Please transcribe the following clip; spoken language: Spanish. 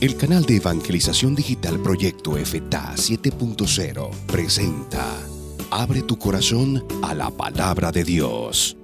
El canal de evangelización digital Proyecto FTA 7.0 presenta Abre tu corazón a la palabra de Dios.